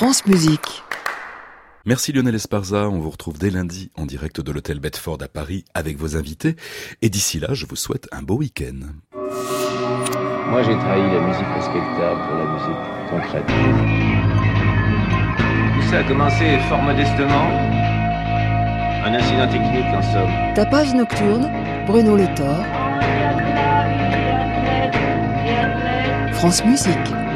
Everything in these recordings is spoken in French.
France Musique. Merci Lionel Esparza, on vous retrouve dès lundi en direct de l'hôtel Bedford à Paris avec vos invités. Et d'ici là, je vous souhaite un beau week-end. Moi j'ai trahi la musique respectable pour la musique concrète. Tout ça a commencé fort modestement. Un incident technique en somme. Tapage nocturne, Bruno Le Thor. France Musique.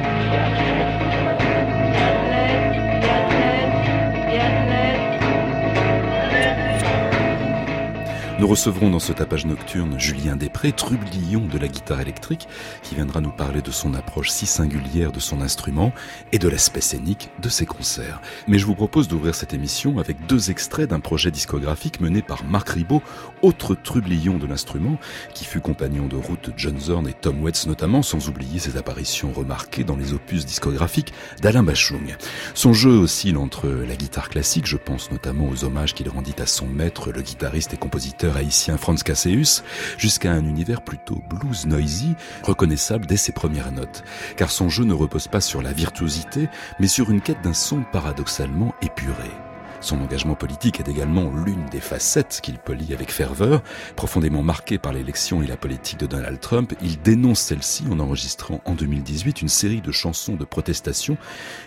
Nous recevrons dans ce tapage nocturne Julien Després, trublion de la guitare électrique, qui viendra nous parler de son approche si singulière de son instrument et de l'aspect scénique de ses concerts. Mais je vous propose d'ouvrir cette émission avec deux extraits d'un projet discographique mené par Marc Ribot, autre trublion de l'instrument, qui fut compagnon de route John Zorn et Tom Waits notamment, sans oublier ses apparitions remarquées dans les opus discographiques d'Alain Bachung. Son jeu oscille entre la guitare classique, je pense notamment aux hommages qu'il rendit à son maître, le guitariste et compositeur haïtien Franz Casseus, jusqu'à un univers plutôt blues noisy, reconnaissable dès ses premières notes. Car son jeu ne repose pas sur la virtuosité, mais sur une quête d'un son paradoxalement épuré. Son engagement politique est également l'une des facettes qu'il polie avec ferveur. Profondément marqué par l'élection et la politique de Donald Trump, il dénonce celle-ci en enregistrant en 2018 une série de chansons de protestation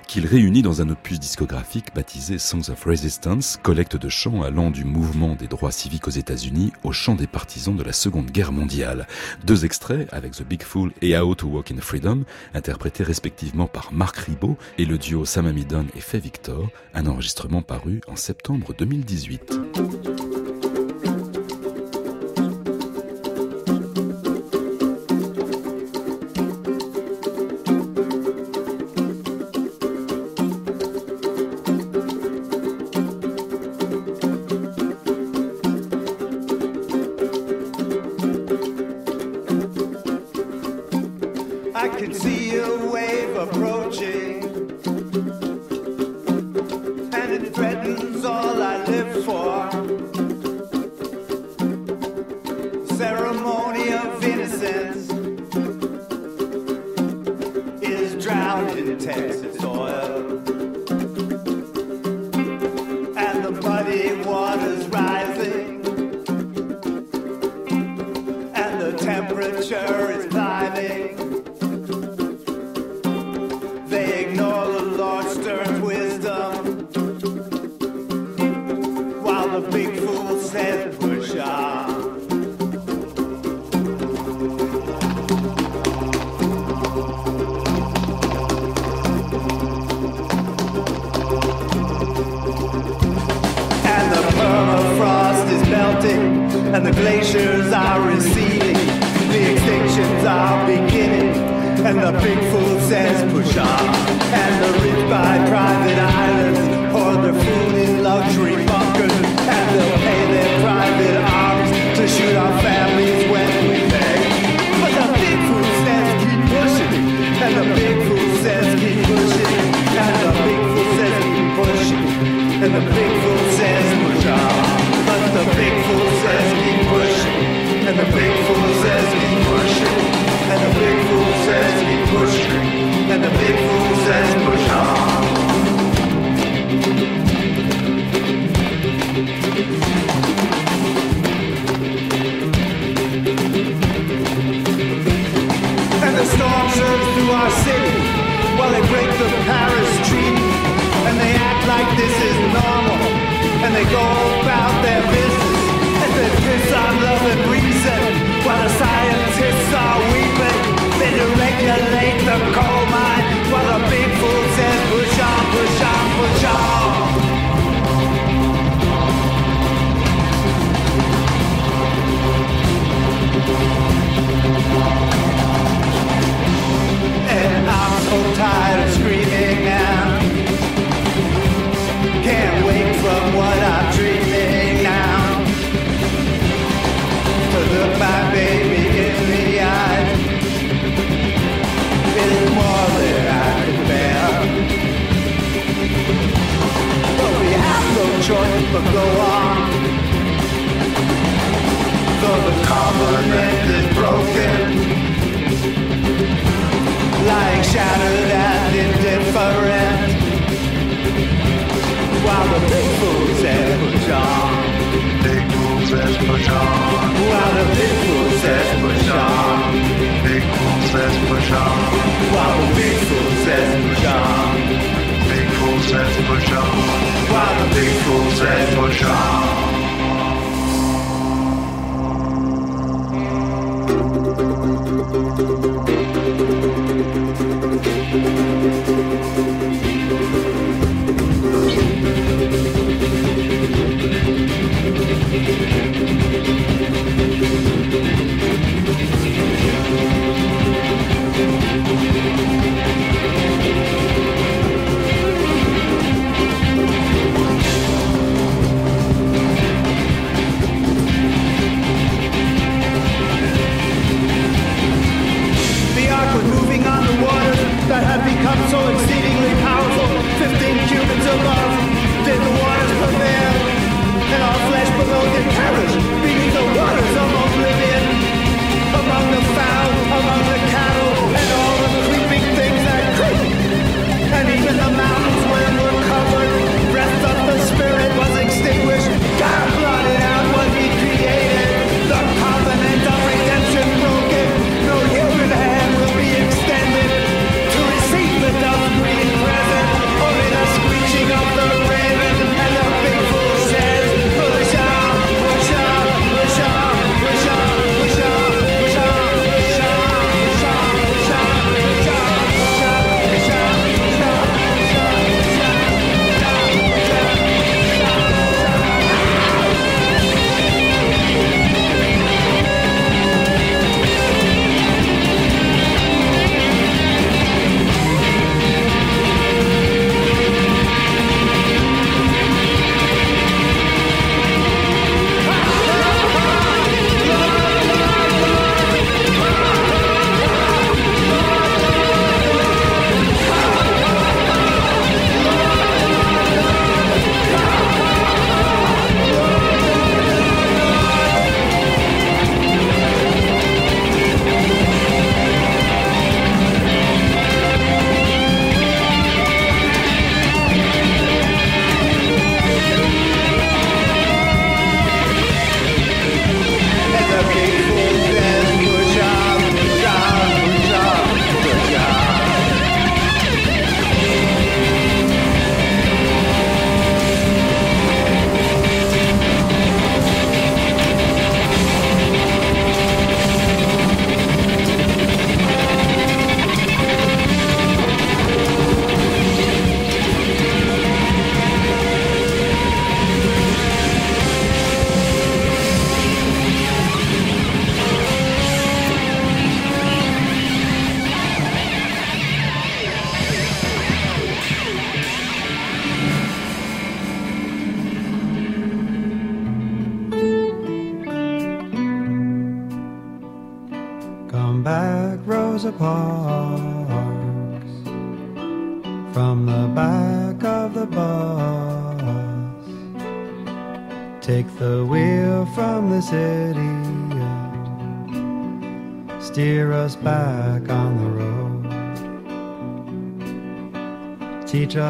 qu'il réunit dans un opus discographique baptisé Songs of Resistance, collecte de chants allant du mouvement des droits civiques aux États-Unis au chant des partisans de la Seconde Guerre mondiale. Deux extraits avec The Big Fool et How to Walk in Freedom, interprétés respectivement par Marc Ribot et le duo Sam Amidon et Faye Victor, un enregistrement paru en septembre 2018.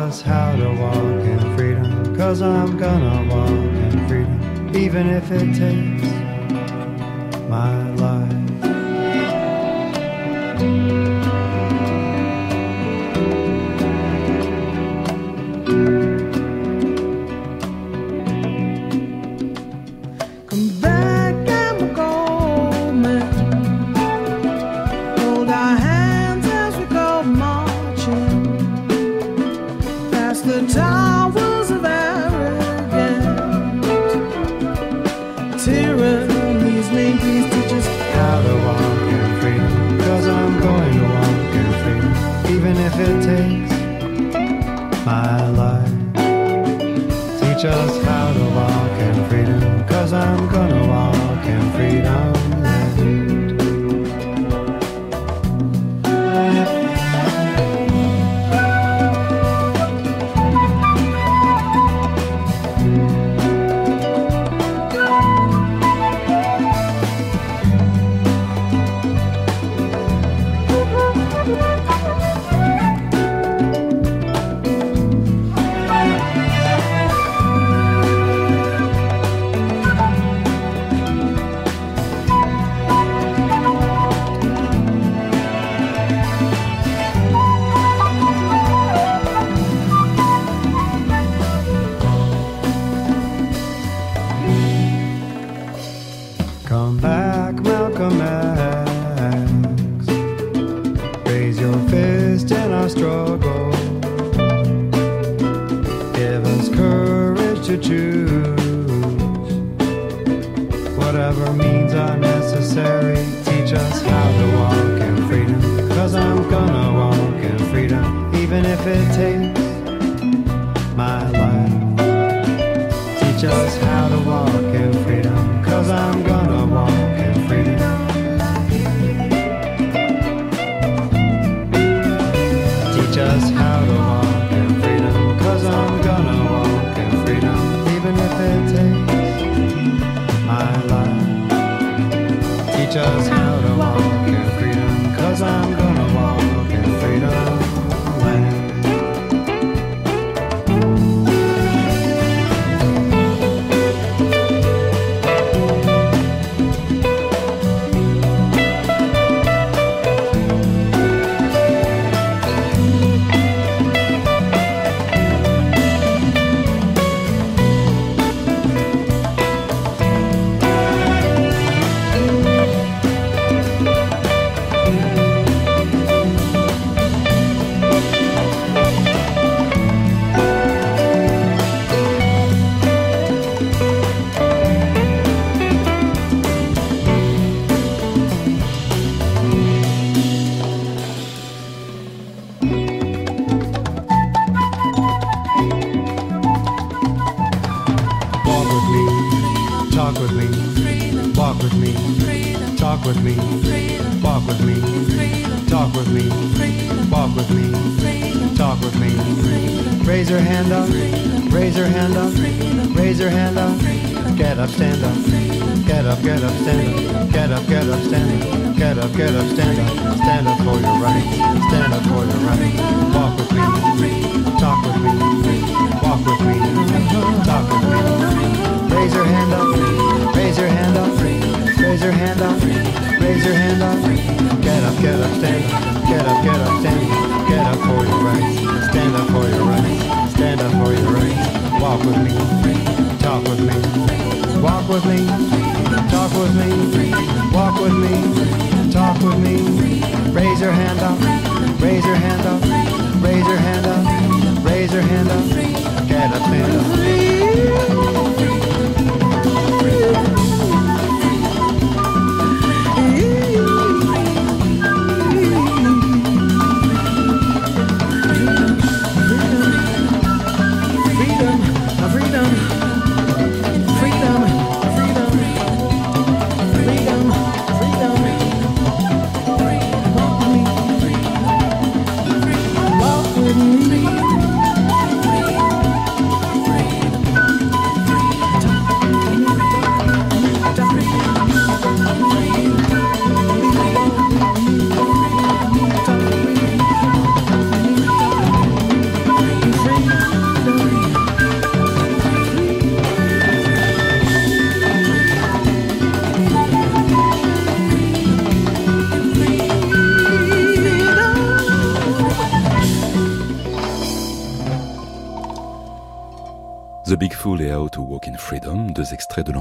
Us how to walk in freedom. Cause I'm gonna walk in freedom, even if it takes just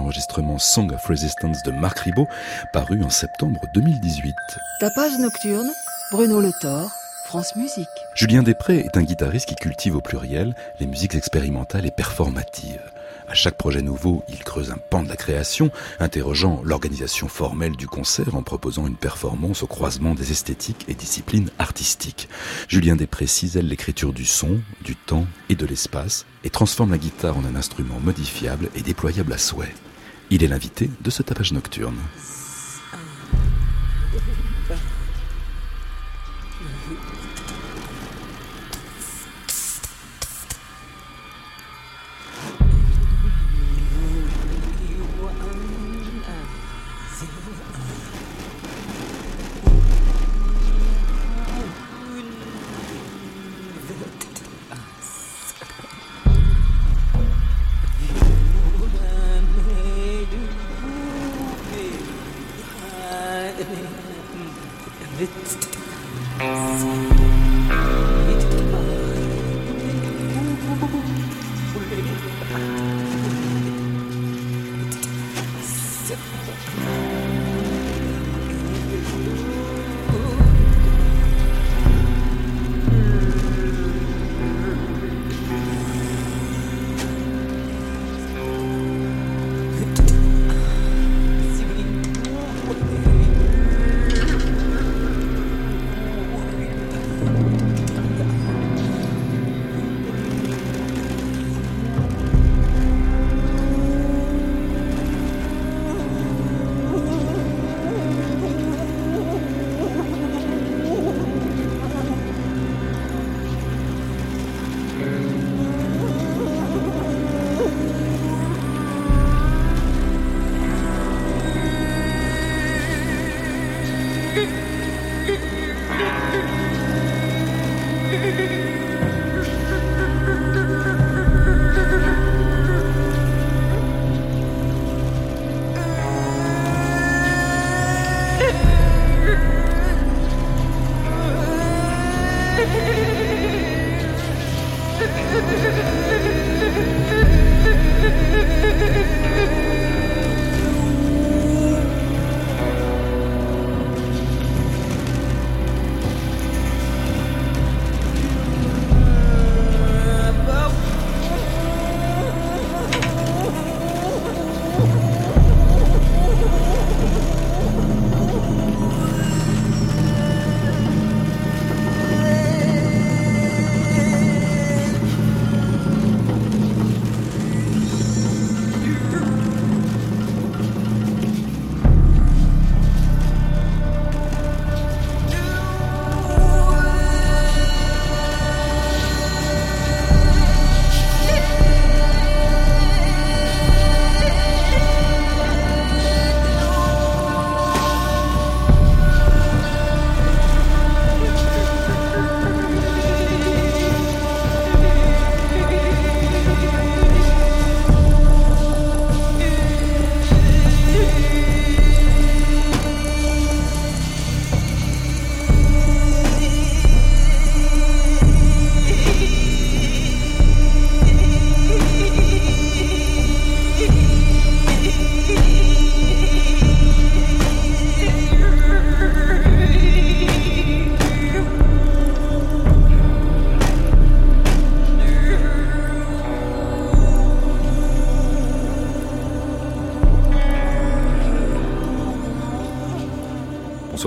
l'enregistrement Song of Resistance de Marc Ribot, paru en septembre 2018. Tapage nocturne, Bruno Le France Musique. Julien Després est un guitariste qui cultive au pluriel les musiques expérimentales et performatives. À chaque projet nouveau, il creuse un pan de la création, interrogeant l'organisation formelle du concert en proposant une performance au croisement des esthétiques et disciplines artistiques. Julien Després cisèle l'écriture du son, du temps et de l'espace et transforme la guitare en un instrument modifiable et déployable à souhait. Il est l'invité de ce tapage nocturne.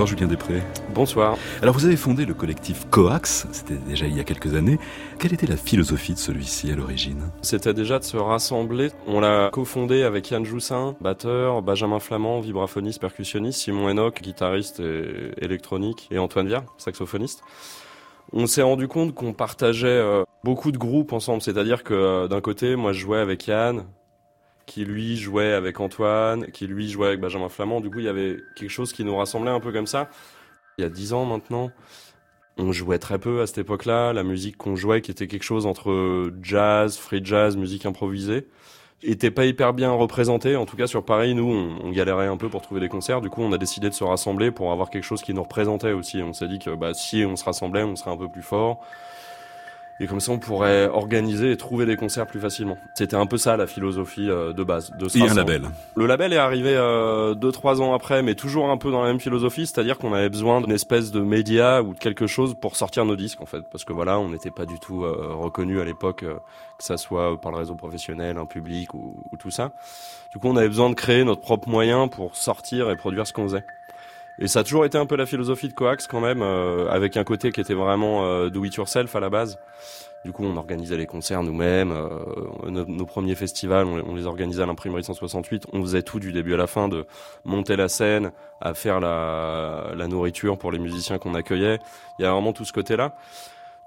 Bonsoir Julien Després. Bonsoir. Alors vous avez fondé le collectif Coax, c'était déjà il y a quelques années. Quelle était la philosophie de celui-ci à l'origine? C'était déjà de se rassembler. On l'a cofondé avec Yann Joussin, batteur, Benjamin Flamand, vibraphoniste, percussionniste, Simon Enoch, guitariste et électronique, et Antoine Viard, saxophoniste. On s'est rendu compte qu'on partageait euh, beaucoup de groupes ensemble, c'est-à-dire que euh, d'un côté, moi je jouais avec Yann, qui lui jouait avec Antoine, qui lui jouait avec Benjamin Flamand. Du coup, il y avait quelque chose qui nous rassemblait un peu comme ça. Il y a dix ans maintenant, on jouait très peu à cette époque-là. La musique qu'on jouait, qui était quelque chose entre jazz, free jazz, musique improvisée, était pas hyper bien représentée. En tout cas, sur Paris, nous, on, galérait un peu pour trouver des concerts. Du coup, on a décidé de se rassembler pour avoir quelque chose qui nous représentait aussi. On s'est dit que bah, si on se rassemblait, on serait un peu plus fort. Et comme ça, on pourrait organiser et trouver des concerts plus facilement. C'était un peu ça la philosophie euh, de base. De et un label. Le label est arrivé euh, deux trois ans après, mais toujours un peu dans la même philosophie, c'est-à-dire qu'on avait besoin d'une espèce de média ou de quelque chose pour sortir nos disques en fait, parce que voilà, on n'était pas du tout euh, reconnu à l'époque, euh, que ça soit par le réseau professionnel, un public ou, ou tout ça. Du coup, on avait besoin de créer notre propre moyen pour sortir et produire ce qu'on faisait. Et ça a toujours été un peu la philosophie de Coax quand même, euh, avec un côté qui était vraiment euh, do it yourself à la base. Du coup, on organisait les concerts nous-mêmes. Euh, nos, premiers festivals, on, on les organisait à l'imprimerie 168. On faisait tout du début à la fin, de monter la scène, à faire la, la nourriture pour les musiciens qu'on accueillait. Il y a vraiment tout ce côté-là.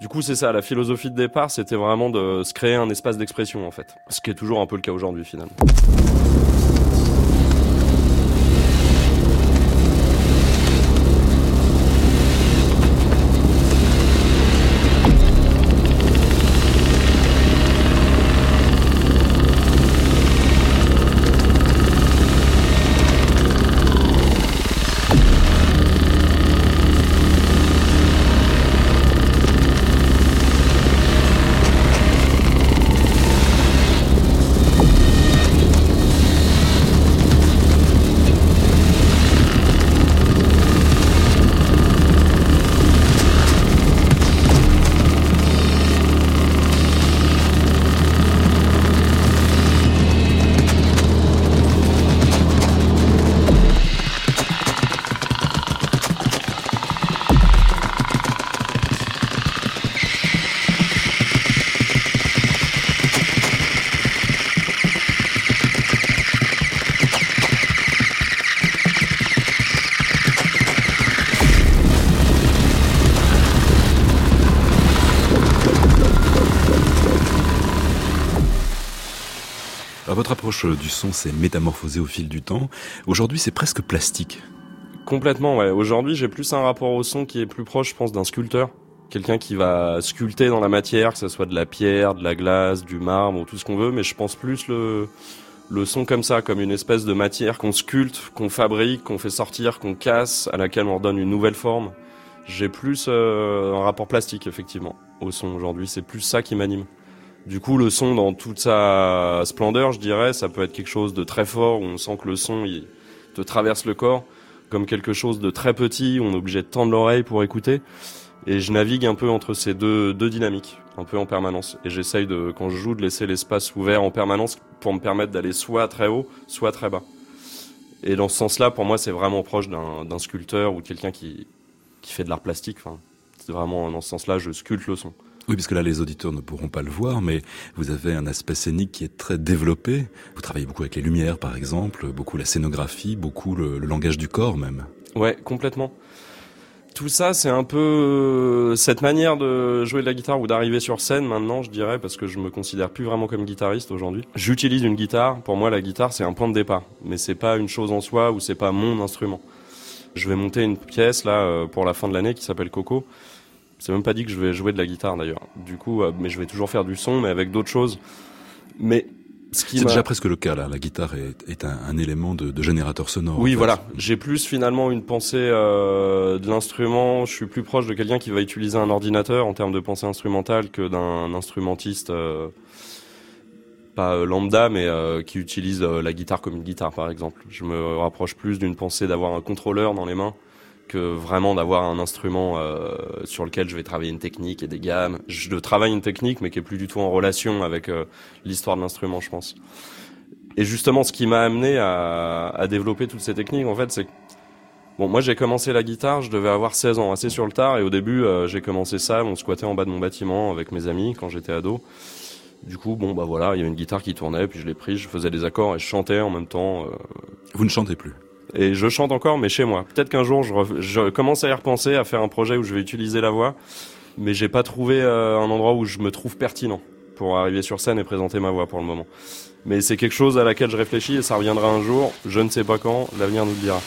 Du coup, c'est ça, la philosophie de départ, c'était vraiment de se créer un espace d'expression en fait. Ce qui est toujours un peu le cas aujourd'hui finalement. Du son s'est métamorphosée au fil du temps. Aujourd'hui, c'est presque plastique. Complètement, ouais. Aujourd'hui, j'ai plus un rapport au son qui est plus proche, je pense, d'un sculpteur. Quelqu'un qui va sculpter dans la matière, que ce soit de la pierre, de la glace, du marbre ou tout ce qu'on veut, mais je pense plus le, le son comme ça, comme une espèce de matière qu'on sculpte, qu'on fabrique, qu'on fait sortir, qu'on casse, à laquelle on redonne une nouvelle forme. J'ai plus euh, un rapport plastique, effectivement, au son aujourd'hui. C'est plus ça qui m'anime. Du coup, le son dans toute sa splendeur, je dirais, ça peut être quelque chose de très fort où on sent que le son il te traverse le corps, comme quelque chose de très petit où on est obligé de tendre l'oreille pour écouter. Et je navigue un peu entre ces deux, deux dynamiques, un peu en permanence. Et j'essaye de, quand je joue, de laisser l'espace ouvert en permanence pour me permettre d'aller soit très haut, soit très bas. Et dans ce sens-là, pour moi, c'est vraiment proche d'un sculpteur ou quelqu'un qui, qui fait de l'art plastique. Enfin, c'est vraiment dans ce sens-là, je sculpte le son. Oui, puisque là, les auditeurs ne pourront pas le voir, mais vous avez un aspect scénique qui est très développé. Vous travaillez beaucoup avec les lumières, par exemple, beaucoup la scénographie, beaucoup le, langage du corps même. Ouais, complètement. Tout ça, c'est un peu euh, cette manière de jouer de la guitare ou d'arriver sur scène maintenant, je dirais, parce que je me considère plus vraiment comme guitariste aujourd'hui. J'utilise une guitare. Pour moi, la guitare, c'est un point de départ, mais c'est pas une chose en soi ou c'est pas mon instrument. Je vais monter une pièce là euh, pour la fin de l'année qui s'appelle Coco. C'est même pas dit que je vais jouer de la guitare d'ailleurs. Du coup, euh, mais je vais toujours faire du son, mais avec d'autres choses. Mais c'est déjà presque le cas là. La guitare est, est un, un, élément de, de, générateur sonore. Oui, voilà. J'ai plus finalement une pensée euh, de l'instrument. Je suis plus proche de quelqu'un qui va utiliser un ordinateur en termes de pensée instrumentale que d'un instrumentiste. Euh, pas euh, lambda, mais qui utilise la guitare comme une guitare, par exemple. Je me rapproche plus d'une pensée d'avoir un contrôleur dans les mains que vraiment d'avoir un instrument euh, sur lequel je vais travailler une technique et des gammes. Je travaille une technique, mais qui est plus du tout en relation avec euh, l'histoire de l'instrument, je pense. Et justement, ce qui m'a amené à, à, développer toutes ces techniques, en fait, c'est bon, moi j'ai commencé la guitare, je devais avoir 16 ans, assez sur le tard, et au début euh, j'ai commencé ça, on squattait en bas de mon bâtiment avec mes amis quand j'étais ado. Du coup, bon bah voilà, il y avait une guitare qui tournait, puis je l'ai prise, je faisais des accords et je chantais en même temps. Vous ne chantez plus et je chante encore, mais chez moi. Peut-être qu'un jour, je, commence à y repenser, à faire un projet où je vais utiliser la voix, mais j'ai pas trouvé euh, un endroit où je me trouve pertinent pour arriver sur scène et présenter ma voix pour le moment. Mais c'est quelque chose à laquelle je réfléchis et ça reviendra un jour. Je ne sais pas quand, l'avenir nous le dira.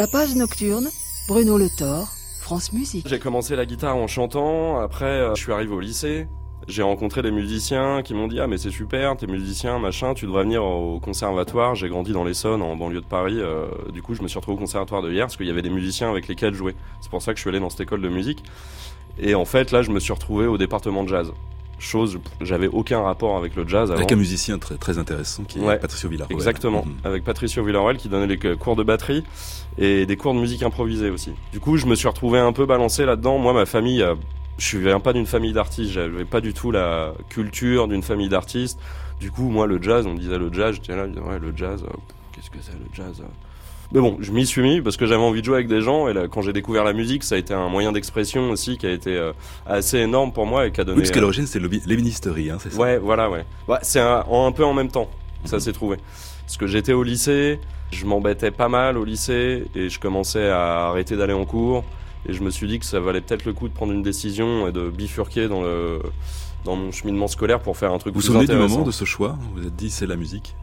Tapage nocturne, Bruno Le Thor, France Musique. J'ai commencé la guitare en chantant, après euh, je suis arrivé au lycée. J'ai rencontré des musiciens qui m'ont dit ah mais c'est super, t'es musicien, machin, tu devrais venir au conservatoire. J'ai grandi dans l'Essonne, en banlieue de Paris. euh, du coup, je me suis retrouvé au conservatoire de hier parce qu'il y avait des musiciens avec lesquels jouer. C'est pour ça que je suis allé dans cette école de musique. Et en fait, là, je me suis retrouvé au département de jazz. Chose, j'avais aucun rapport avec le jazz avant. Avec un musicien très, très intéressant qui est Ouais, Patricio Villarroel. Exactement, Mhm. avec Patricio Villarroel qui donnait les cours de batterie et des cours de musique improvisée aussi. Du coup, je me suis retrouvé un peu balancé là-dedans. Moi, ma famille, euh, je viens pas d'une famille d'artistes, j'avais pas du tout la culture d'une famille d'artistes. Du coup, moi, le jazz, on me disait le jazz, j'étais là, je disais, ouais, le jazz, euh, qu'est-ce que c'est le jazz euh mais bon, je m'y suis mis parce que j'avais envie de jouer avec des gens et là, quand j'ai découvert la musique, ça a été un moyen d'expression aussi qui a été euh, assez énorme pour moi et qui a donné. Oui, parce qu'à euh, l'origine, c'est l'ébénisterie, hein, c'est ça Ouais, voilà, ouais. Ouais, c'est un, peu en même temps, ça s'est trouvé. Parce que j'étais au lycée, je m'embêtais pas mal au lycée et je commençais à arrêter d'aller en cours. Et je me suis dit que ça valait peut-être le coup de prendre une décision et de bifurquer dans le dans mon cheminement scolaire pour faire un truc Vous vous souvenez du moment de ce choix? Vous vous êtes dit, c'est la musique?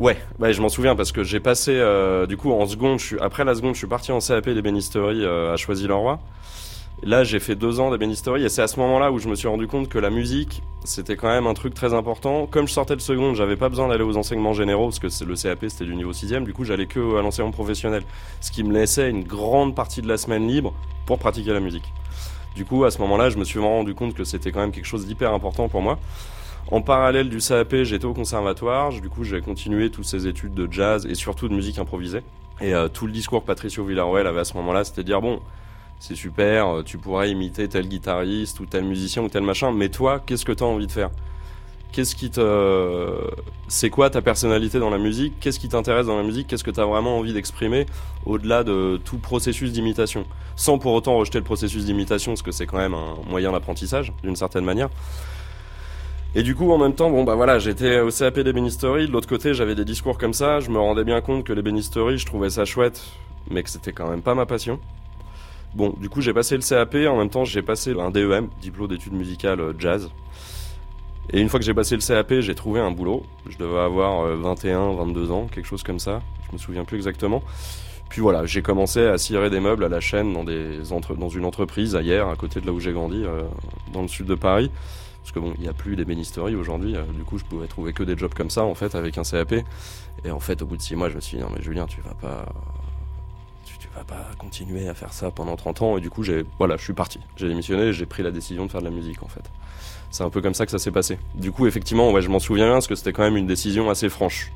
Ouais, ouais, je m'en souviens parce que j'ai passé, euh, du coup, en seconde, je suis, après la seconde, je suis parti en CAP d'ébénisterie euh, à Choisy-le-Roi. Là, j'ai fait deux ans d'ébénisterie et c'est à ce moment-là où je me suis rendu compte que la musique, c'était quand même un truc très important. Comme je sortais de seconde, j'avais pas besoin d'aller aux enseignements généraux parce que le CAP c'était du niveau 6 Du coup, j'allais que à l'enseignement professionnel, ce qui me laissait une grande partie de la semaine libre pour pratiquer la musique. Du coup, à ce moment-là, je me suis rendu compte que c'était quand même quelque chose d'hyper important pour moi. En parallèle du CAP, j'étais au conservatoire. Du coup, j'ai continué toutes ces études de jazz et surtout de musique improvisée. Et euh, tout le discours que Patricio Villarroel avait à ce moment-là, c'était dire bon, c'est super, euh, tu pourrais imiter tel guitariste ou tel musicien ou tel machin, mais toi, qu'est-ce que tu as envie de faire? Qu'est-ce qui te. C'est quoi ta personnalité dans la musique? Qu'est-ce qui t'intéresse dans la musique? Qu'est-ce que tu as vraiment envie d'exprimer au-delà de tout processus d'imitation? Sans pour autant rejeter le processus d'imitation, parce que c'est quand même un moyen d'apprentissage, d'une certaine manière. Et du coup, en même temps, bon bah voilà, j'étais au CAP d'ébénisterie. De l'autre côté, j'avais des discours comme ça. Je me rendais bien compte que l'ébénisterie, je trouvais ça chouette, mais que c'était quand même pas ma passion. Bon, du coup, j'ai passé le CAP. En même temps, j'ai passé un DEM, diplôme d'études musicales euh, jazz. Et une fois que j'ai passé le CAP, j'ai trouvé un boulot. Je devais avoir euh, 21, 22 ans, quelque chose comme ça. Je me souviens plus exactement. Puis voilà, j'ai commencé à cirer des meubles à la chaîne dans une entreprise ailleurs, à côté de là où j'ai grandi, euh, dans le sud de Paris. Parce que bon, il n'y a plus d'ébénisterie aujourd'hui. euh, du coup, je pouvais trouver que des jobs comme ça, en fait, avec un CAP. Et en fait, au bout de six mois, je me suis dit, non, mais Julien, tu vas pas. Tu, vas pas continuer à faire ça pendant 30 ans. Et du coup, j'ai, voilà, je suis parti. J'ai démissionné j'ai pris la décision de faire de la musique, en fait. C'est un peu comme ça que ça s'est passé. Du coup, effectivement, ouais, je m'en souviens bien parce que c'était quand même une décision assez franche.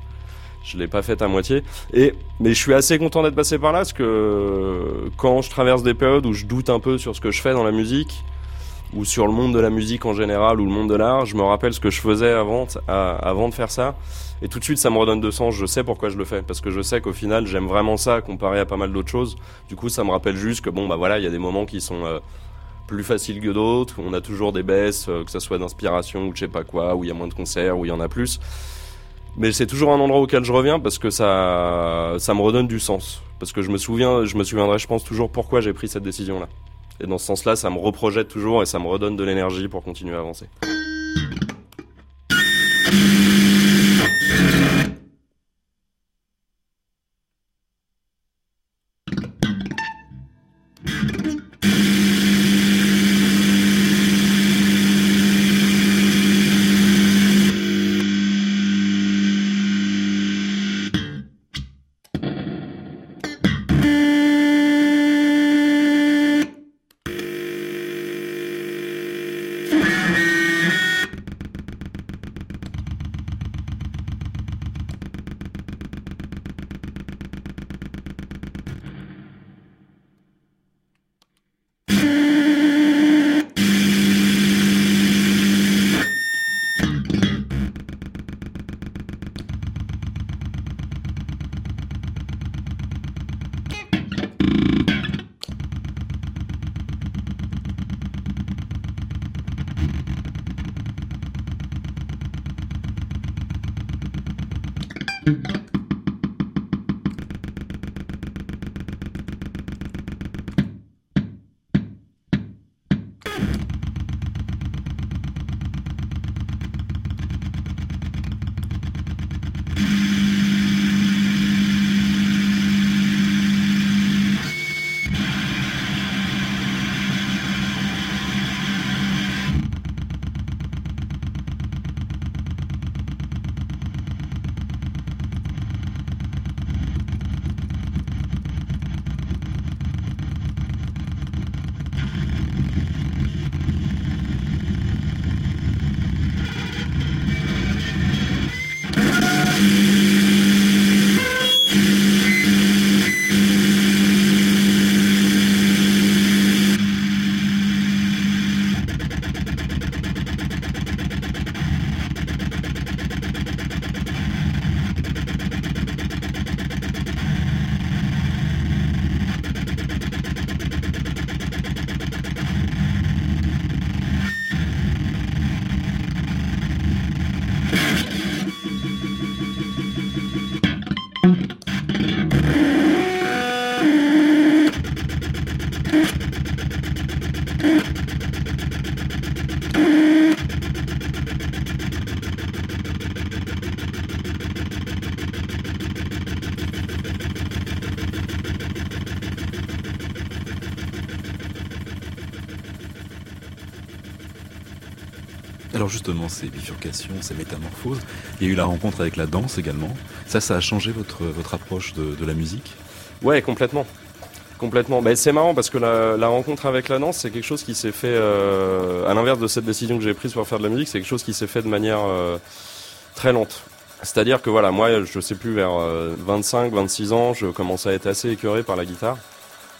Je l'ai pas faite à moitié. Et, mais je suis assez content d'être passé par là parce que quand je traverse des périodes où je doute un peu sur ce que je fais dans la musique, ou sur le monde de la musique en général ou le monde de l'art, je me rappelle ce que je faisais avant, avant de faire ça. Et tout de suite, ça me redonne de sens. Je sais pourquoi je le fais. Parce que je sais qu'au final, j'aime vraiment ça comparé à pas mal d'autres choses. Du coup, ça me rappelle juste que bon, bah voilà, il y a des moments qui sont euh, plus faciles que d'autres. On a toujours des baisses, euh, que ça soit d'inspiration ou de je sais pas quoi, où il y a moins de concerts, où il y en a plus. Mais c'est toujours un endroit auquel je reviens parce que ça, ça me redonne du sens. Parce que je me souviens, je me souviendrai, je pense toujours pourquoi j'ai pris cette décision-là. Et dans ce sens-là, ça me reprojette toujours et ça me redonne de l'énergie pour continuer à avancer. Justement, ces bifurcations, ces métamorphoses, il y a eu la rencontre avec la danse également. Ça, ça a changé votre, votre approche de, la musique? Ouais, complètement. Complètement. C'est marrant parce que la, rencontre avec la danse, c'est quelque chose qui s'est fait, euh, à l'inverse de cette décision que j'ai prise pour faire de la musique, c'est quelque chose qui s'est fait de manière euh, très lente. C'est-à-dire que voilà, moi, je sais plus, vers 25, 26 ans, je commençais à être assez écœuré par la guitare.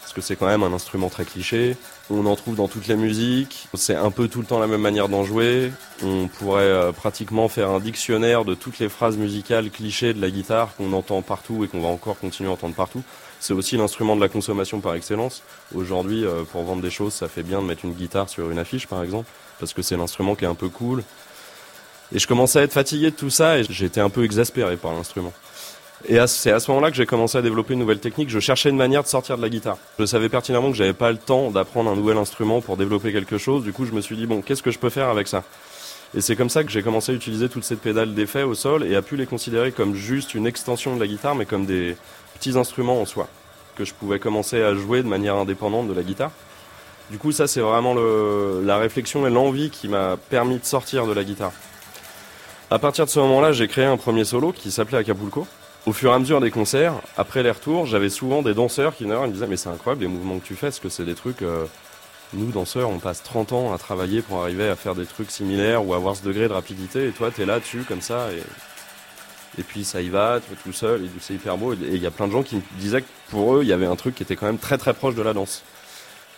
Parce que c'est quand même un instrument très cliché. On en trouve dans toutes les musiques. C'est un peu tout le temps la même manière d'en jouer. On pourrait euh, pratiquement faire un dictionnaire de toutes les phrases musicales clichés de la guitare qu'on entend partout et qu'on va encore continuer à entendre partout. C'est aussi l'instrument de la consommation par excellence. Aujourd'hui, euh, pour vendre des choses, ça fait bien de mettre une guitare sur une affiche, par exemple, parce que c'est l'instrument qui est un peu cool. Et je commençais à être fatigué de tout ça et j'étais un peu exaspéré par l'instrument. Et c'est à ce moment-là que j'ai commencé à développer une nouvelle technique. Je cherchais une manière de sortir de la guitare. Je savais pertinemment que j'avais pas le temps d'apprendre un nouvel instrument pour développer quelque chose. Du coup, je me suis dit bon, qu'est-ce que je peux faire avec ça? Et c'est comme ça que j'ai commencé à utiliser toutes ces pédales d'effet au sol et à plus les considérer comme juste une extension de la guitare, mais comme des petits instruments en soi que je pouvais commencer à jouer de manière indépendante de la guitare. Du coup, ça c'est vraiment la réflexion et l'envie qui m'a permis de sortir de la guitare. À partir de ce moment-là, j'ai créé un premier solo qui s'appelait Acapulco. Au fur et à mesure des concerts, après les retours, j'avais souvent des danseurs qui me disaient mais c'est incroyable les mouvements que tu fais, parce que c'est des trucs... Euh, nous, danseurs, on passe 30 ans à travailler pour arriver à faire des trucs similaires ou avoir ce degré de rapidité, et toi, t'es là-dessus, comme ça, et, et puis ça y va, tu tout seul, et c'est hyper beau. Et il y a plein de gens qui me disaient que pour eux, il y avait un truc qui était quand même très très proche de la danse.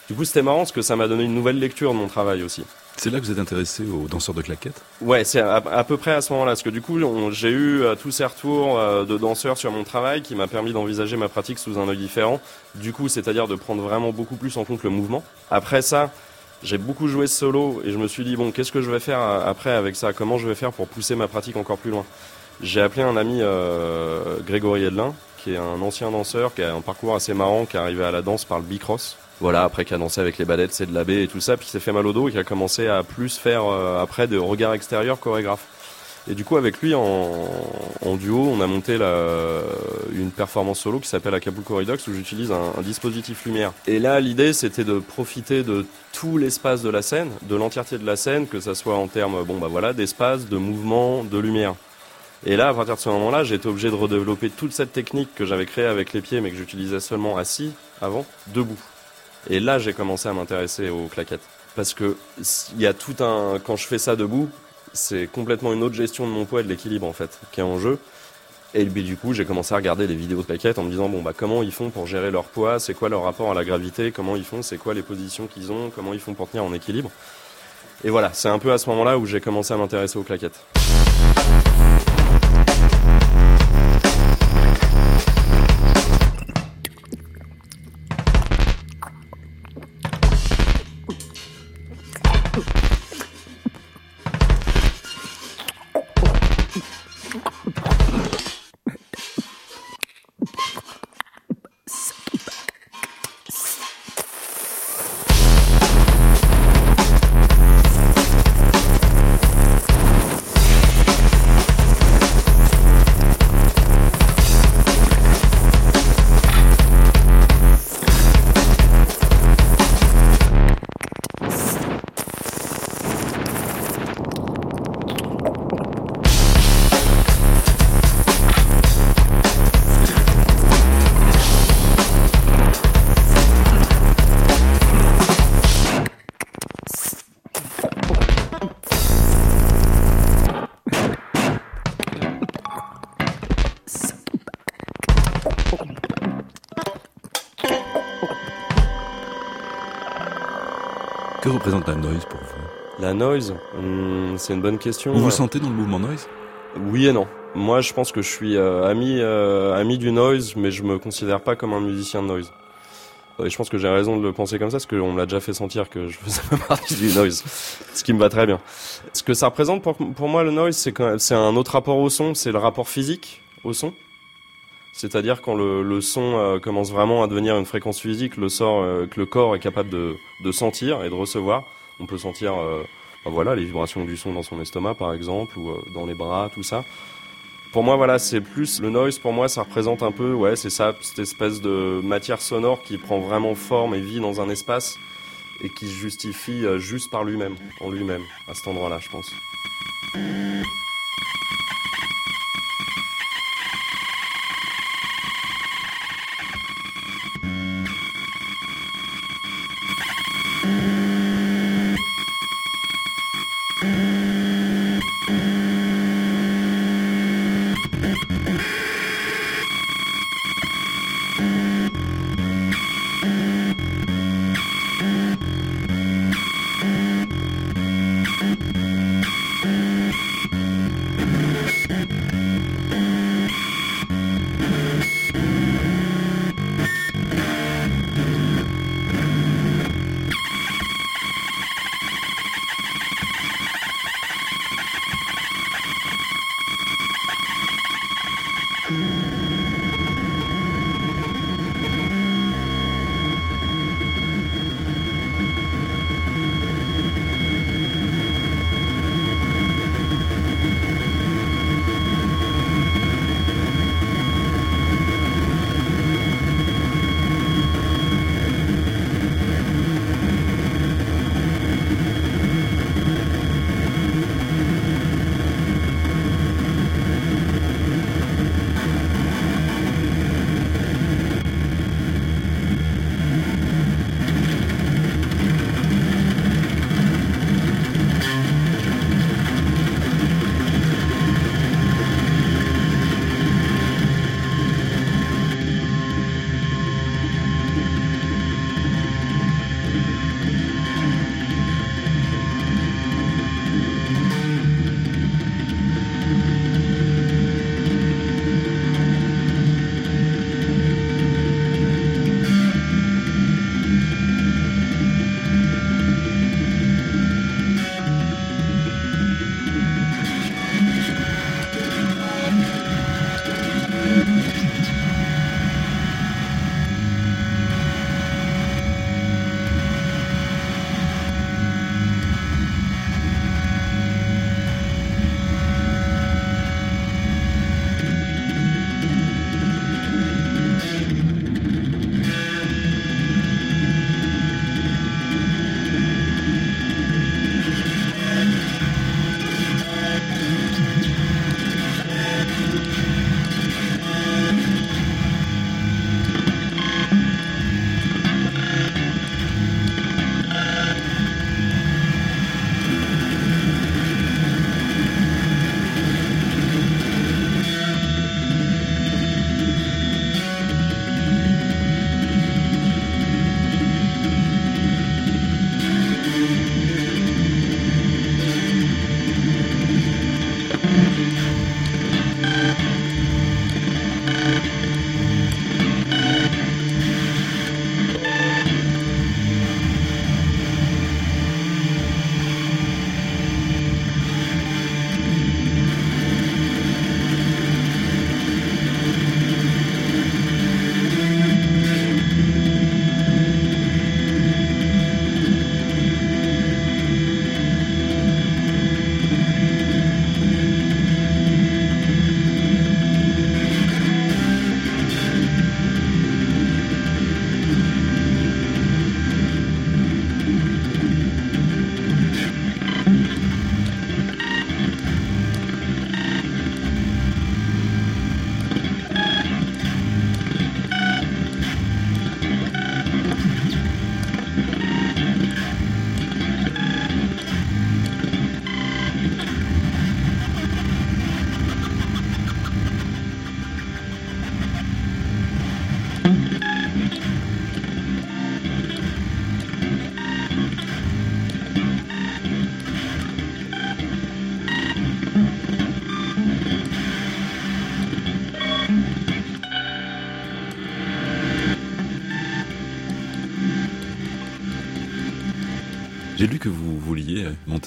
Du coup, c'était marrant parce que ça m'a donné une nouvelle lecture de mon travail aussi. C'est là que vous êtes intéressé aux danseurs de claquettes Ouais, c'est à, peu près à ce moment-là. Parce que du coup, j'ai eu euh, tous ces retours euh, de danseurs sur mon travail qui m'a permis d'envisager ma pratique sous un œil différent. Du coup, c'est-à-dire de prendre vraiment beaucoup plus en compte le mouvement. Après ça, j'ai beaucoup joué solo et je me suis dit, bon, qu'est-ce que je vais faire euh, après avec ça? Comment je vais faire pour pousser ma pratique encore plus loin? J'ai appelé un ami, Grégory Edelin, qui est un ancien danseur, qui a un parcours assez marrant, qui est arrivé à la danse par le bicross voilà, après qui a dansé avec les badettes, c'est de la baie et tout ça, puis qui s'est fait mal au dos et qui a commencé à plus faire euh, après de regard extérieur chorégraphe. Et du coup, avec lui, en, en duo, on a monté la, une performance solo qui s'appelle Acapulco Redux où j'utilise un, un, dispositif lumière. Et là, l'idée, c'était de profiter de tout l'espace de la scène, de l'entièreté de la scène, que ça soit en termes, bon bah voilà, d'espace, de mouvement, de lumière. Et là, à partir de ce moment-là, j'ai été obligé de redévelopper toute cette technique que j'avais créée avec les pieds, mais que j'utilisais seulement assis avant, debout. Et là, j'ai commencé à m'intéresser aux claquettes. Parce que il y a tout un. Quand je fais ça debout, c'est complètement une autre gestion de mon poids et de l'équilibre en fait qui est en jeu. Et du coup, j'ai commencé à regarder les vidéos de claquettes en me disant bon bah comment ils font pour gérer leur poids, c'est quoi leur rapport à la gravité, comment ils font, c'est quoi les positions qu'ils ont, comment ils font pour tenir en équilibre? Et voilà, c'est un peu à ce moment-là où j'ai commencé à m'intéresser aux claquettes. La noise, hmm, c'est une bonne question. Vous vous sentez dans le mouvement noise? Oui et non. Moi, je pense que je suis euh, ami, euh, ami du noise, mais je me considère pas comme un musicien de noise. Et je pense que j'ai raison de le penser comme ça, parce qu'on me l'a déjà fait sentir que je faisais partie du noise, ce qui me va très bien. Ce que ça représente pour, pour moi, le noise, c'est c'est un autre rapport au son, c'est le rapport physique au son. C'est-à-dire quand le, le son euh, commence vraiment à devenir une fréquence physique, le sort, euh, que le corps est capable de, de, sentir et de recevoir. On peut sentir, euh, voilà, les vibrations du son dans son estomac, par exemple, ou dans les bras, tout ça. Pour moi, voilà, c'est plus le noise. Pour moi, ça représente un peu, ouais, c'est ça, cette espèce de matière sonore qui prend vraiment forme et vie dans un espace et qui se justifie euh, juste par lui-même, en lui-même, à cet endroit-là, je pense.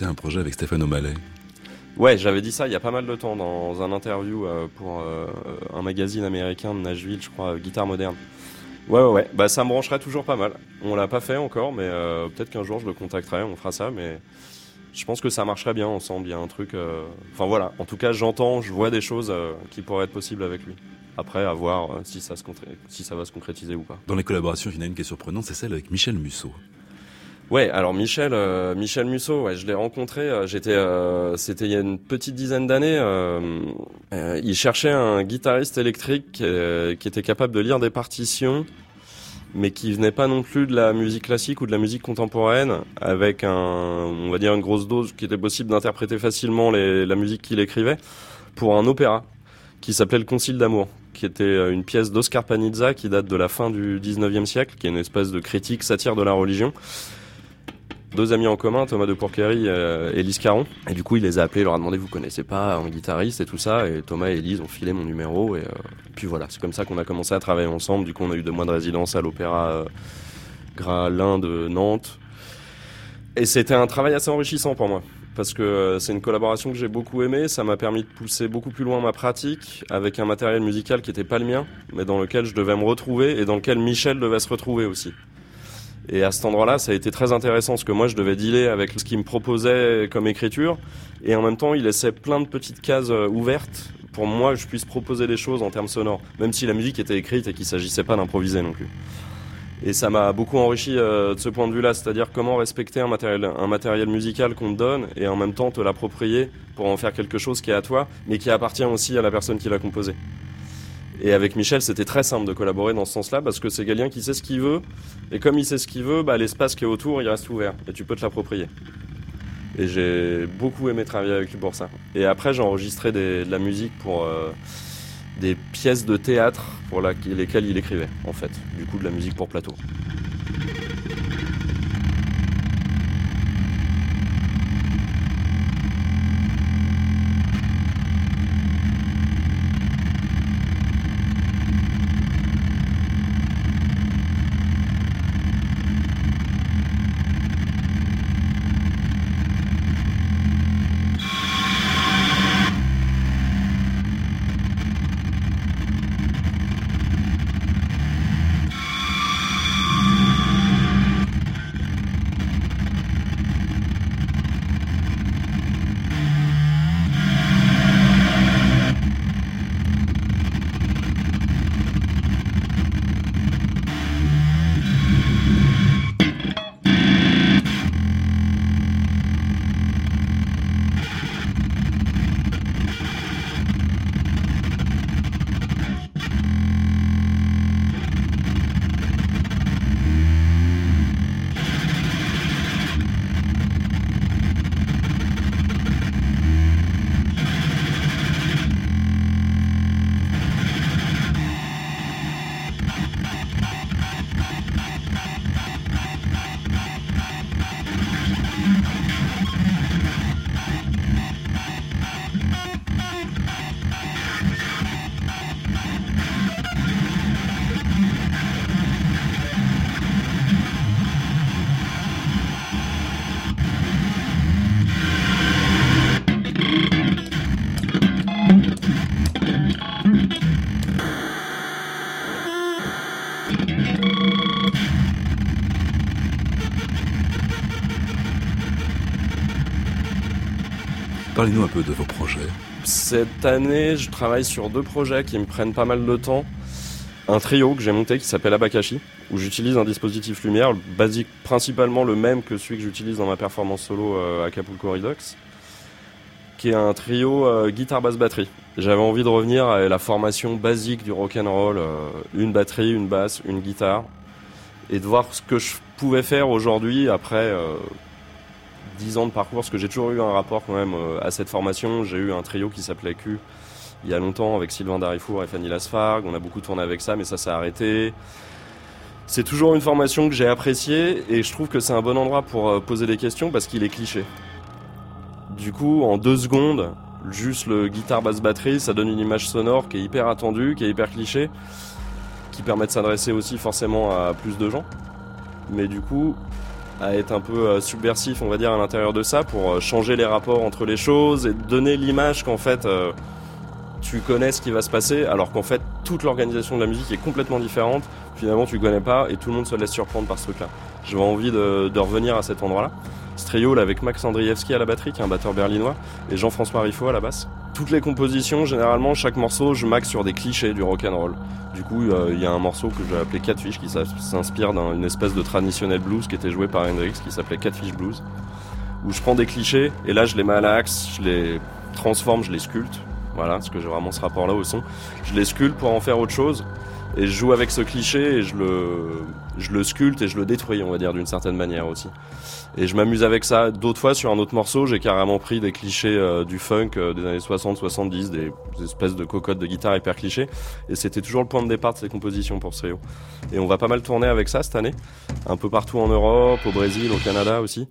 Un projet avec Stéphane O'Malley. Ouais, j'avais dit ça il y a pas mal de temps dans un interview euh, pour euh, un magazine américain de Nashville, je crois, Guitare Moderne. Ouais, ouais, ouais. Bah, ça me brancherait toujours pas mal. On l'a pas fait encore, mais euh, peut-être qu'un jour je le contacterai, on fera ça, mais je pense que ça marcherait bien ensemble. Il y a un truc. Enfin voilà. En tout cas, j'entends, je vois des choses qui pourraient être possibles avec lui. Après, à voir si ça, se si ça va se concrétiser ou pas. Dans les collaborations, il y en a une qui est surprenante, c'est celle avec Michel Musso. Ouais, alors Michel, euh, Michel Musso, ouais, je l'ai rencontré. euh, J'étais, euh, c'était il y a une petite dizaine d'années. euh, euh, il cherchait un guitariste électrique euh, qui était capable de lire des partitions, mais qui venait pas non plus de la musique classique ou de la musique contemporaine, avec un, on va dire une grosse dose qui était possible d'interpréter facilement les, la musique qu'il écrivait pour un opéra qui s'appelait Le Concile d'amour, qui était une pièce d'Oscar Panizza qui date de la fin du 19e siècle, qui est une espèce de critique satire de la religion deux amis en commun, Thomas de Pourquerie euh, et Lise Caron. Et du coup, il les a appelés, il leur a demandé, vous connaissez pas un guitariste et tout ça. Et Thomas et Elise ont filé mon numéro. Et euh, puis voilà, c'est comme ça qu'on a commencé à travailler ensemble. Du coup, on a eu deux mois de résidence à l'Opéra euh, Gralin de Nantes. Et c'était un travail assez enrichissant pour moi. Parce que c'est une collaboration que j'ai beaucoup aimée. Ça m'a permis de pousser beaucoup plus loin ma pratique avec un matériel musical qui n'était pas le mien, mais dans lequel je devais me retrouver et dans lequel Michel devait se retrouver aussi. Et à cet endroit-là, ça a été très intéressant parce que moi, je devais dealer avec ce qu'il me proposait comme écriture. Et en même temps, il laissait plein de petites cases euh, ouvertes pour moi je puisse proposer des choses en termes sonores. Même si la musique était écrite et qu'il s'agissait pas d'improviser non plus. Et ça m'a beaucoup enrichi euh, de ce point de vue-là, c'est-à-dire comment respecter un matériel, un matériel musical qu'on te donne et en même temps te l'approprier pour en faire quelque chose qui est à toi, mais qui appartient aussi à la personne qui l'a composé. Et avec Michel, c'était très simple de collaborer dans ce sens-là parce que c'est quelqu'un qui sait ce qu'il veut. Et comme il sait ce qu'il veut, bah, l'espace qui est autour, il reste ouvert et tu peux te l'approprier. Et j'ai beaucoup aimé travailler avec lui pour ça. Et après, j'ai enregistré de la musique pour euh, des pièces de théâtre pour lesquelles il écrivait, en fait. Du coup, de la musique pour plateau. Parlez-nous un peu de vos projets. Cette année, je travaille sur deux projets qui me prennent pas mal de temps. Un trio que j'ai monté qui s'appelle Abakashi, où j'utilise un dispositif lumière, basique, principalement le même que celui que j'utilise dans ma performance solo euh, Acapulco Redux, qui est un trio euh, guitare basse batterie. J'avais envie de revenir à la formation basique du rock and roll, euh, une batterie, une basse, une guitare, et de voir ce que je pouvais faire aujourd'hui après 10 ans de parcours, parce que j'ai toujours eu un rapport quand même euh, à cette formation. J'ai eu un trio qui s'appelait Q il y a longtemps avec Sylvain Darifour et Fanny Lasfargue. On a beaucoup tourné avec ça, mais ça s'est arrêté. C'est toujours une formation que j'ai appréciée et je trouve que c'est un bon endroit pour euh, poser des questions parce qu'il est cliché. Du coup, en deux secondes, juste le guitare basse batterie, ça donne une image sonore qui est hyper attendue, qui est hyper cliché, qui permet de s'adresser aussi forcément à plus de gens. Mais du coup, à être un peu euh, subversif, on va dire, à l'intérieur de ça, pour euh, changer les rapports entre les choses et donner l'image qu'en fait, euh, tu connais ce qui va se passer, alors qu'en fait, toute l'organisation de la musique est complètement différente. Finalement, tu connais pas et tout le monde se laisse surprendre par ce truc-là. J'avais envie de, revenir à cet endroit-là. Ce trio, là, avec Max Andrievski à la batterie, qui est un batteur berlinois, et Jean-François Riffaut à la basse. Toutes les compositions, généralement, chaque morceau, je max sur des clichés du rock and roll. Du coup, euh, il y a un morceau que j'ai appelé Catfish qui s'inspire d'une espèce de traditionnel blues qui était joué par Hendrix qui s'appelait Catfish Blues. Où je prends des clichés et là, je les mets à l'axe, je les transforme, je les sculpte. Voilà, parce que j'ai vraiment ce rapport-là au son. Je les sculpte pour en faire autre chose. Et je joue avec ce cliché et je le, je le sculpte et je le détruis, on va dire, d'une certaine manière aussi. Et je m'amuse avec ça. D'autres fois, sur un autre morceau, j'ai carrément pris des clichés euh, du funk euh, des années 60-70, des, espèces de cocottes de guitare hyper clichés. Et c'était toujours le point de départ de ces compositions pour ce trio. Et on va pas mal tourner avec ça cette année. Un peu partout en Europe, au Brésil, au Canada aussi.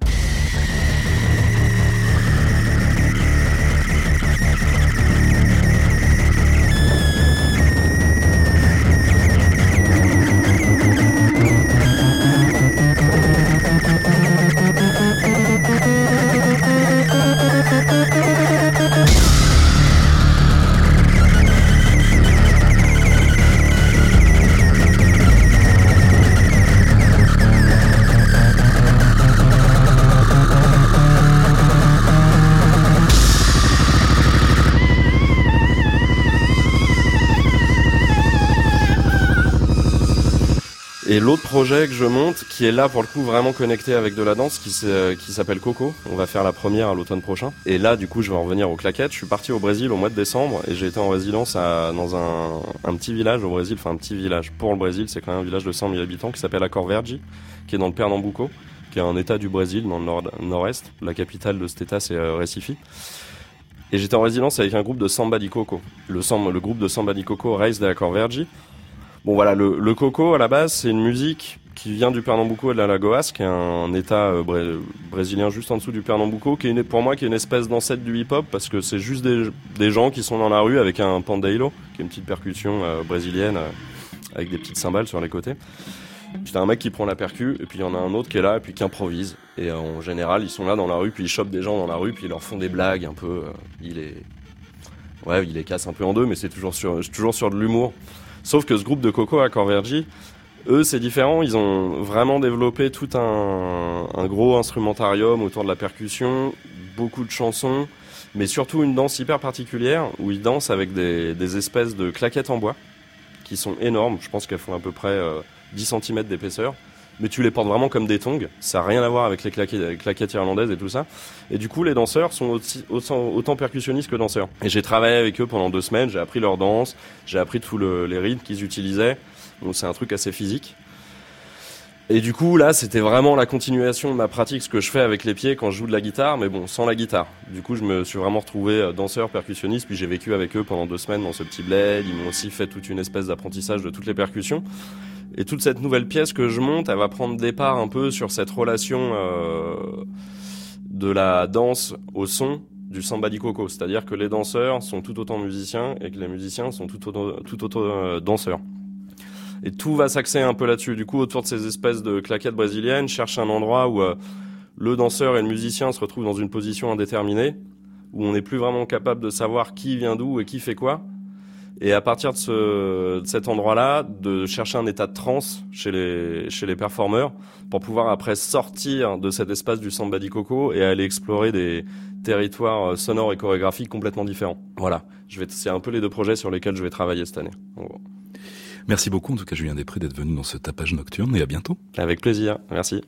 Projet que je monte, qui est là pour le coup vraiment connecté avec de la danse, qui s'appelle Coco. On va faire la première à l'automne prochain. Et là, du coup, je vais en revenir aux claquettes. Je suis parti au Brésil au mois de décembre et j'ai été en résidence dans un, petit village au Brésil, enfin un petit village pour le Brésil, c'est quand même un village de 100 000 habitants qui s'appelle Acor Verde, qui est dans le Pernambuco, qui est un état du Brésil dans le nord-est. la capitale de cet état, c'est euh, Recife. Et j'étais en résidence avec un groupe de Samba di Coco. Le, groupe de Samba di Coco Race de Acor Verde Bon voilà, le, le coco à la base, c'est une musique qui vient du Pernambuco et de la Lagoas, qui est un état euh, brésilien juste en dessous du Pernambuco, qui est pour moi qui est une espèce d'ancêtre du hip-hop parce que c'est juste des, des, gens qui sont dans la rue avec un pandeiro, qui est une petite percussion euh, brésilienne euh, avec des petites cymbales sur les côtés. Puis t'as un mec qui prend la percu et puis il y en a un autre qui est là et puis qui improvise. Et en général, ils sont là dans la rue, puis ils chopent des gens dans la rue, puis ils leur font des blagues un peu. il est, ouais, il les casse un peu en deux, mais c'est toujours sur, toujours sur de l'humour. Sauf que ce groupe de Coco à Corvergy, eux, c'est différent. Ils ont vraiment développé tout un, gros instrumentarium autour de la percussion, beaucoup de chansons, mais surtout une danse hyper particulière où ils dansent avec des, des espèces de claquettes en bois qui sont énormes. Je pense qu'elles font à peu près 10 euh, cm d'épaisseur mais tu les portes vraiment comme des tongs. Ça n'a rien à voir avec les claquettes, irlandaises et tout ça. Et du coup, les danseurs sont autant, percussionnistes que danseurs. Et j'ai travaillé avec eux pendant deux semaines, j'ai appris leur danse, j'ai appris tous les rythmes qu'ils utilisaient. Donc c'est un truc assez physique. Et du coup, là, c'était vraiment la continuation de ma pratique, ce que je fais avec les pieds quand je joue de la guitare, mais bon, sans la guitare. Du coup, je me suis vraiment retrouvé euh, danseur, percussionniste, puis j'ai vécu avec eux pendant deux semaines dans ce petit bled. Ils m'ont aussi fait toute une espèce d'apprentissage de toutes les percussions. Et toute cette nouvelle pièce que je monte, elle va prendre départ un peu sur cette relation euh, de la danse au son du samba di coco, c'est-à-dire que les danseurs sont tout autant musiciens et que les musiciens sont tout autant, euh, danseurs. Et tout va s'axer un peu là-dessus. Du coup, autour de ces espèces de claquettes brésiliennes, cherche un endroit où euh, le danseur et le musicien se retrouvent dans une position indéterminée, où on n'est plus vraiment capable de savoir qui vient d'où et qui fait quoi, et à partir de, ce, de cet endroit-là, de chercher un état de transe chez les, chez les performeurs pour pouvoir après sortir de cet espace du samba di coco et aller explorer des territoires sonores et chorégraphiques complètement différents. Voilà, je vais, c'est un peu les deux projets sur lesquels je vais travailler cette année. Merci beaucoup en tout cas Julien Després d'être venu dans ce tapage nocturne et à bientôt. Avec plaisir, merci.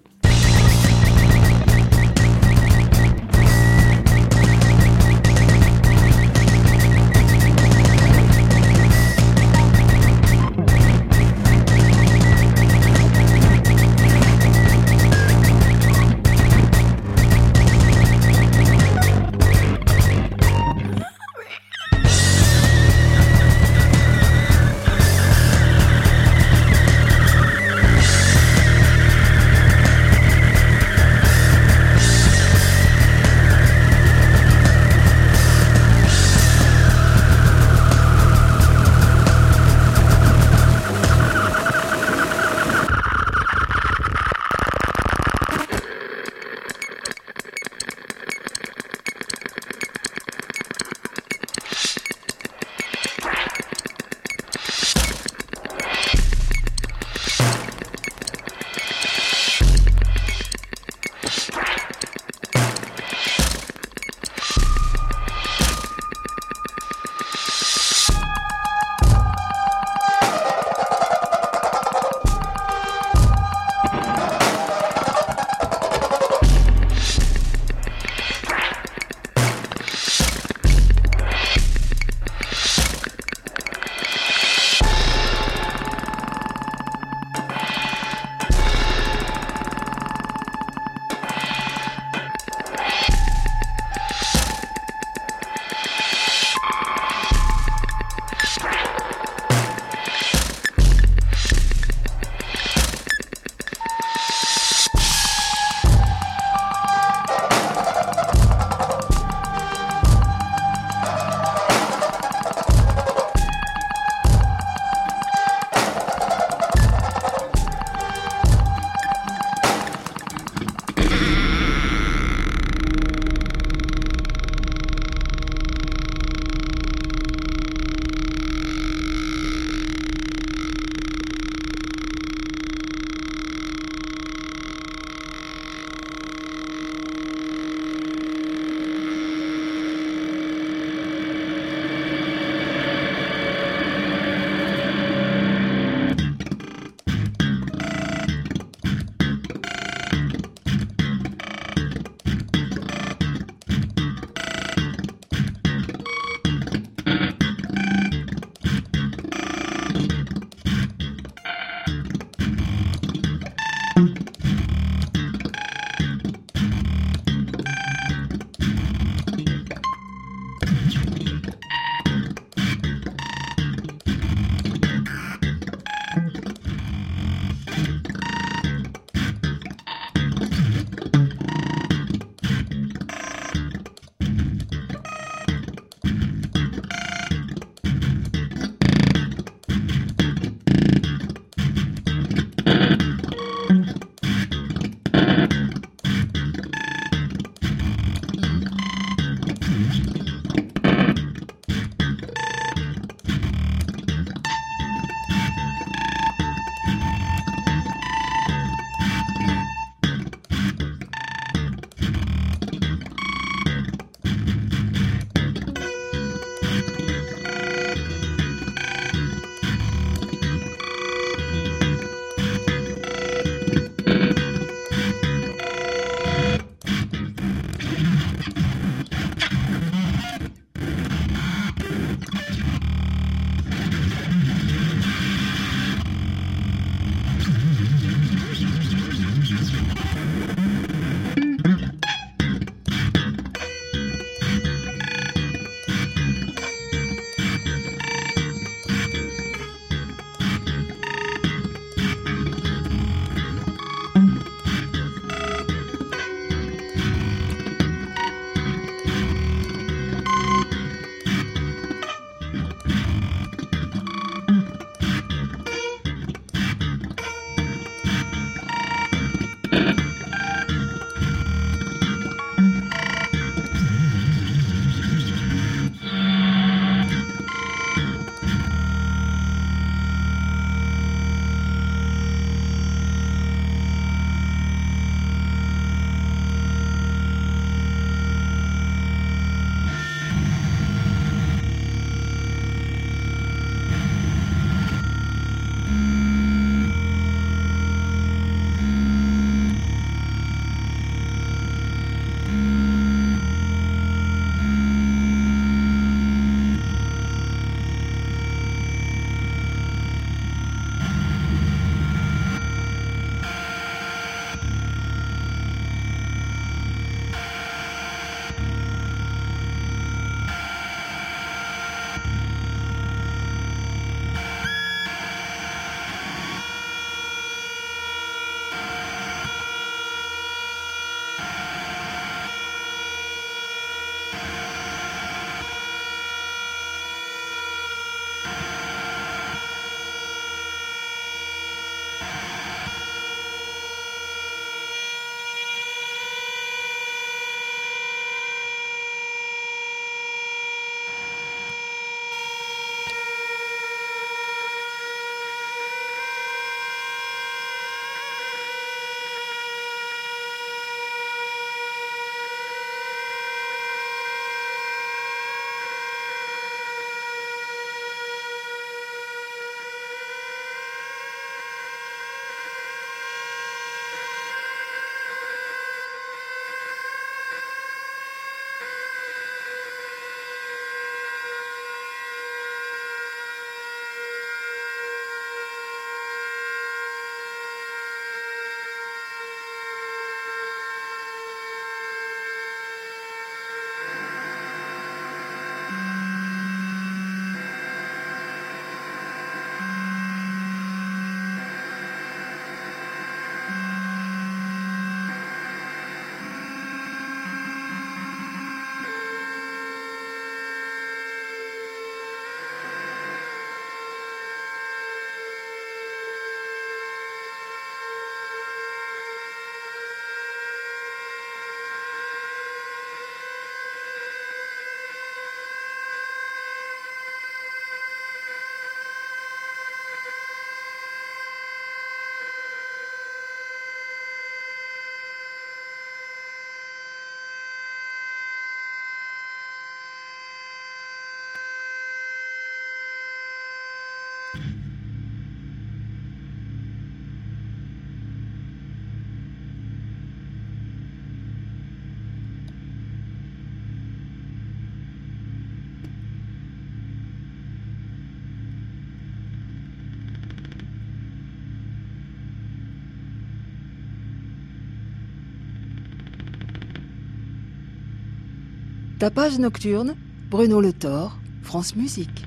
Tapage nocturne, Bruno Le Thor, France Musique.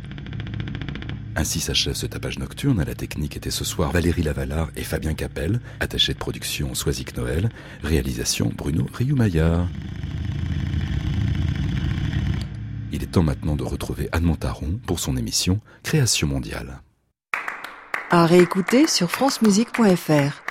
Ainsi s'achève ce tapage nocturne. À la technique était ce soir Valérie Lavalard et Fabien Capel, attaché de production Soisic Noël, réalisation Bruno Rioux-Maillard. Il est temps maintenant de retrouver Anne Montaron pour son émission Création mondiale. À réécouter sur francemusique.fr.